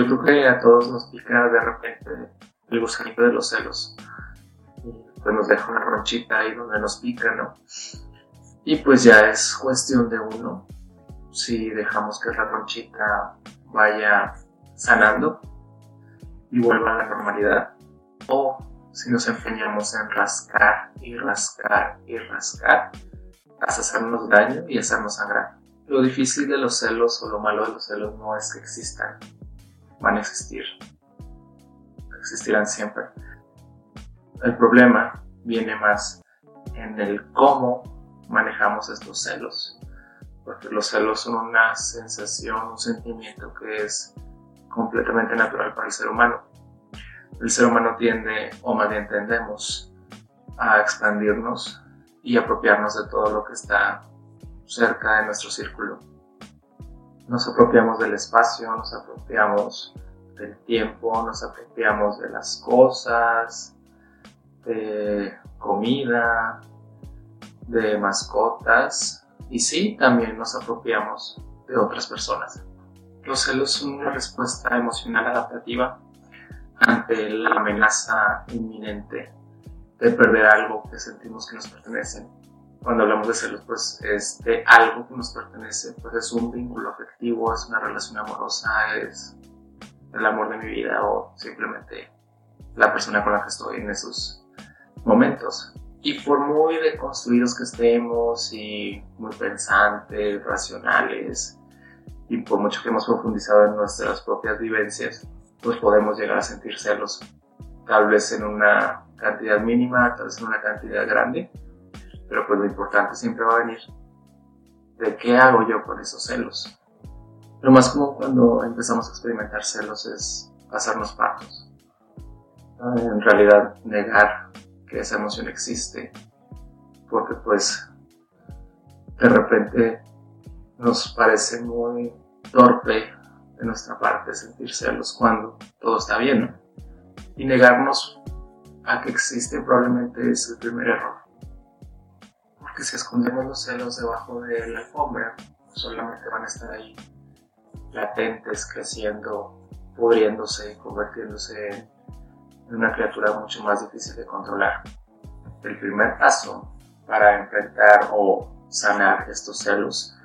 Yo creo que a todos nos pica de repente el gusanito de los celos. Y pues nos deja una ronchita ahí donde nos pica, ¿no? Y pues ya es cuestión de uno si dejamos que la ronchita vaya sanando y vuelva a la normalidad o si nos empeñamos en rascar y rascar y rascar hasta hacernos daño y hacernos sangrar. Lo difícil de los celos o lo malo de los celos no es que existan, van a existir, existirán siempre. El problema viene más en el cómo manejamos estos celos, porque los celos son una sensación, un sentimiento que es completamente natural para el ser humano. El ser humano tiende, o más bien tendemos, a expandirnos y apropiarnos de todo lo que está cerca de nuestro círculo. Nos apropiamos del espacio, nos apropiamos del tiempo, nos apropiamos de las cosas, de comida, de mascotas y sí, también nos apropiamos de otras personas. Los celos son una respuesta emocional adaptativa ante la amenaza inminente de perder algo que sentimos que nos pertenece. Cuando hablamos de celos, pues es de algo que nos pertenece, pues es un vínculo afectivo, es una relación amorosa, es el amor de mi vida o simplemente la persona con la que estoy en esos momentos. Y por muy deconstruidos que estemos y muy pensantes, racionales, y por mucho que hemos profundizado en nuestras propias vivencias, pues podemos llegar a sentir celos, tal vez en una cantidad mínima, tal vez en una cantidad grande, pero pues lo importante siempre va a venir de qué hago yo con esos celos. Lo más común cuando empezamos a experimentar celos es hacernos partos. En realidad negar que esa emoción existe, porque pues de repente nos parece muy torpe de nuestra parte sentir celos cuando todo está bien. Y negarnos a que existe probablemente es el primer error. Porque si escondemos los celos debajo de la alfombra, solamente van a estar ahí latentes, creciendo, pudriéndose, convirtiéndose en una criatura mucho más difícil de controlar. El primer paso para enfrentar o sanar estos celos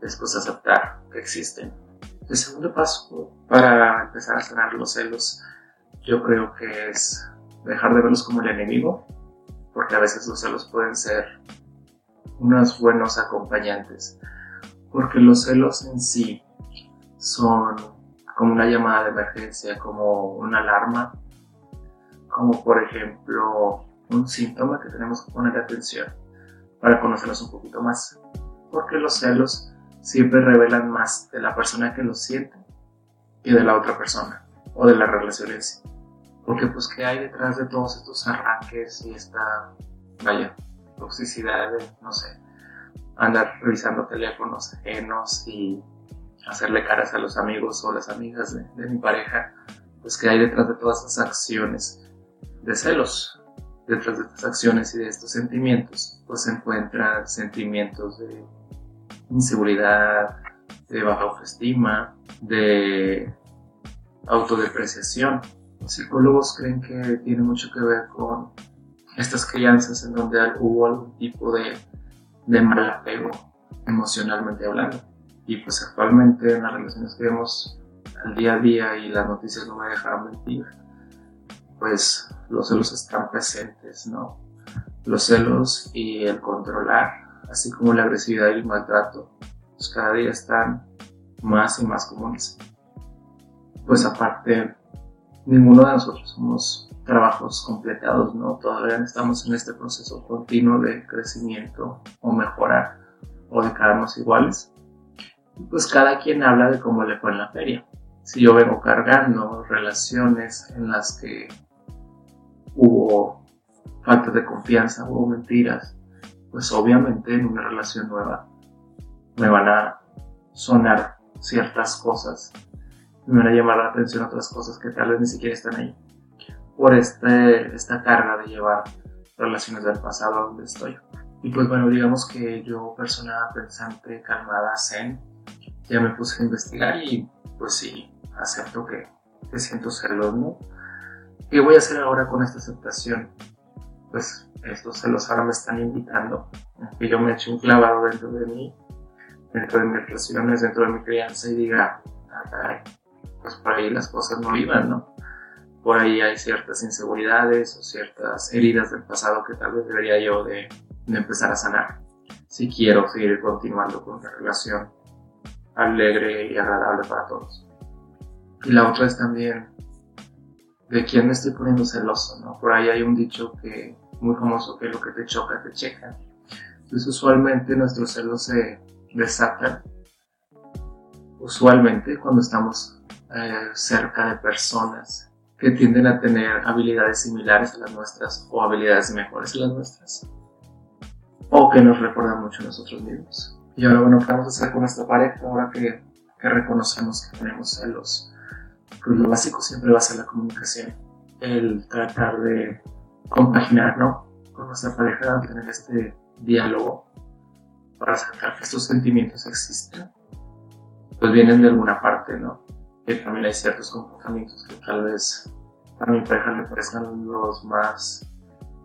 es pues aceptar que existen el segundo paso para empezar a sanar los celos, yo creo que es dejar de verlos como el enemigo, porque a veces los celos pueden ser unos buenos acompañantes, porque los celos en sí son como una llamada de emergencia, como una alarma, como por ejemplo un síntoma que tenemos que poner atención para conocerlos un poquito más, porque los celos siempre revelan más de la persona que lo siente que de la otra persona o de la relación en sí. Porque pues qué hay detrás de todos estos arranques y esta, vaya, toxicidad no sé, andar revisando teléfonos ajenos y hacerle caras a los amigos o las amigas de, de mi pareja, pues qué hay detrás de todas esas acciones de celos, detrás de estas acciones y de estos sentimientos, pues se encuentran sentimientos de inseguridad, de baja autoestima, de autodepreciación. Los psicólogos creen que tiene mucho que ver con estas crianzas en donde hubo algún tipo de, de mal apego emocionalmente hablando. Y pues actualmente en las relaciones que vemos al día a día y las noticias no me dejaron mentir, pues los celos están presentes, ¿no? Los celos y el controlar así como la agresividad y el maltrato, pues cada día están más y más comunes. Pues aparte, ninguno de nosotros somos trabajos completados, ¿no? Todavía estamos en este proceso continuo de crecimiento o mejorar o de quedarnos iguales. pues cada quien habla de cómo le fue en la feria. Si yo vengo cargando relaciones en las que hubo falta de confianza, hubo mentiras, pues obviamente en una relación nueva me van a sonar ciertas cosas, me van a llamar la atención otras cosas que tal vez ni siquiera están ahí, por este, esta carga de llevar relaciones del pasado a donde estoy. Y pues bueno, digamos que yo, persona pensante, calmada, zen, ya me puse a investigar y pues sí, acepto que que siento celos, ¿no? ¿Qué voy a hacer ahora con esta aceptación? Pues estos celos ahora me están invitando que yo me eche un clavado dentro de mí, dentro de mis relaciones, dentro de mi crianza y diga, ah, pues por ahí las cosas no iban, ¿no? Por ahí hay ciertas inseguridades o ciertas heridas del pasado que tal vez debería yo de, de empezar a sanar si quiero seguir continuando con una relación alegre y agradable para todos. Y la otra es también de quién me estoy poniendo celoso, ¿no? Por ahí hay un dicho que muy famoso que lo que te choca te checa. Entonces usualmente nuestros celos se desatan usualmente cuando estamos eh, cerca de personas que tienden a tener habilidades similares a las nuestras o habilidades mejores a las nuestras o que nos recuerdan mucho a nosotros mismos. Y ahora, bueno, ¿qué vamos a hacer con nuestra pareja ahora que, que reconocemos que tenemos celos? Pues lo básico siempre va a ser la comunicación, el tratar de compaginar, ¿no? Con nuestra pareja, tener este diálogo para aceptar que estos sentimientos existen, pues vienen de alguna parte, ¿no? Que también hay ciertos comportamientos que tal vez para mi pareja me parezcan los más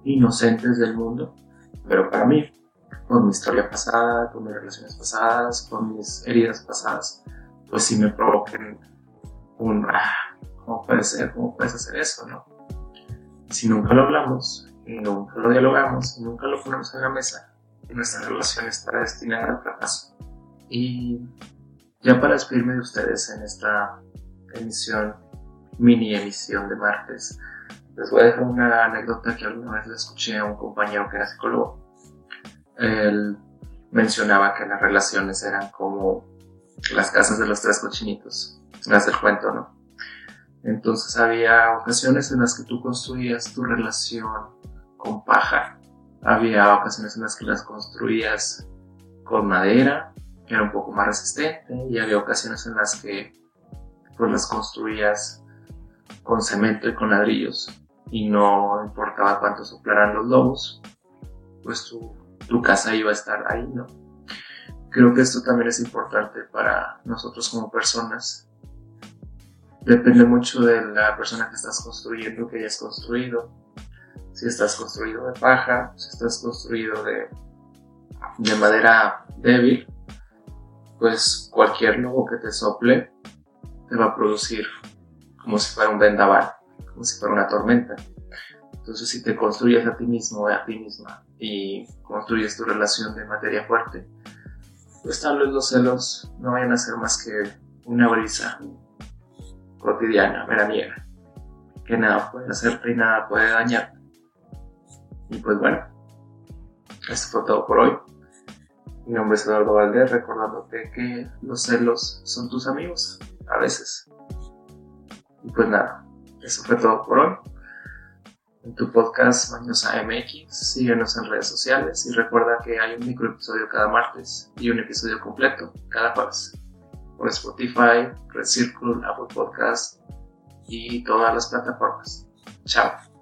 inocentes del mundo, pero para mí, con mi historia pasada, con mis relaciones pasadas, con mis heridas pasadas, pues sí me provoquen un, ah, ¿cómo puede ser? ¿Cómo puedes hacer eso? ¿no? Si nunca lo hablamos, y nunca lo dialogamos, y nunca lo ponemos en la mesa, nuestra relación está destinada al fracaso. Y ya para despedirme de ustedes en esta emisión, mini emisión de martes, les voy a dejar una anécdota que alguna vez le escuché a un compañero que era psicólogo. Él mencionaba que las relaciones eran como las casas de los tres cochinitos, las del cuento, ¿no? Entonces había ocasiones en las que tú construías tu relación con paja, había ocasiones en las que las construías con madera, era un poco más resistente, y había ocasiones en las que pues las construías con cemento y con ladrillos, y no importaba cuánto soplaran los lobos, pues tu, tu casa iba a estar ahí, ¿no? Creo que esto también es importante para nosotros como personas. Depende mucho de la persona que estás construyendo, que hayas construido. Si estás construido de paja, si estás construido de, de madera débil, pues cualquier lobo que te sople te va a producir como si fuera un vendaval como si fuera una tormenta. Entonces, si te construyes a ti mismo, a ti misma, y construyes tu relación de materia fuerte, pues tal vez los celos no vayan a ser más que una brisa cotidiana, veraniega, que nada puede hacerte y nada puede dañarte. Y pues bueno, esto fue todo por hoy. Mi nombre es Eduardo Valdés, recordándote que los celos son tus amigos, a veces. Y pues nada, eso fue todo por hoy. En tu podcast Mañosa MX, síguenos en redes sociales y recuerda que hay un micro episodio cada martes y un episodio completo cada jueves. Por Spotify, Red Circle, Apple Podcast y todas las plataformas. Chao.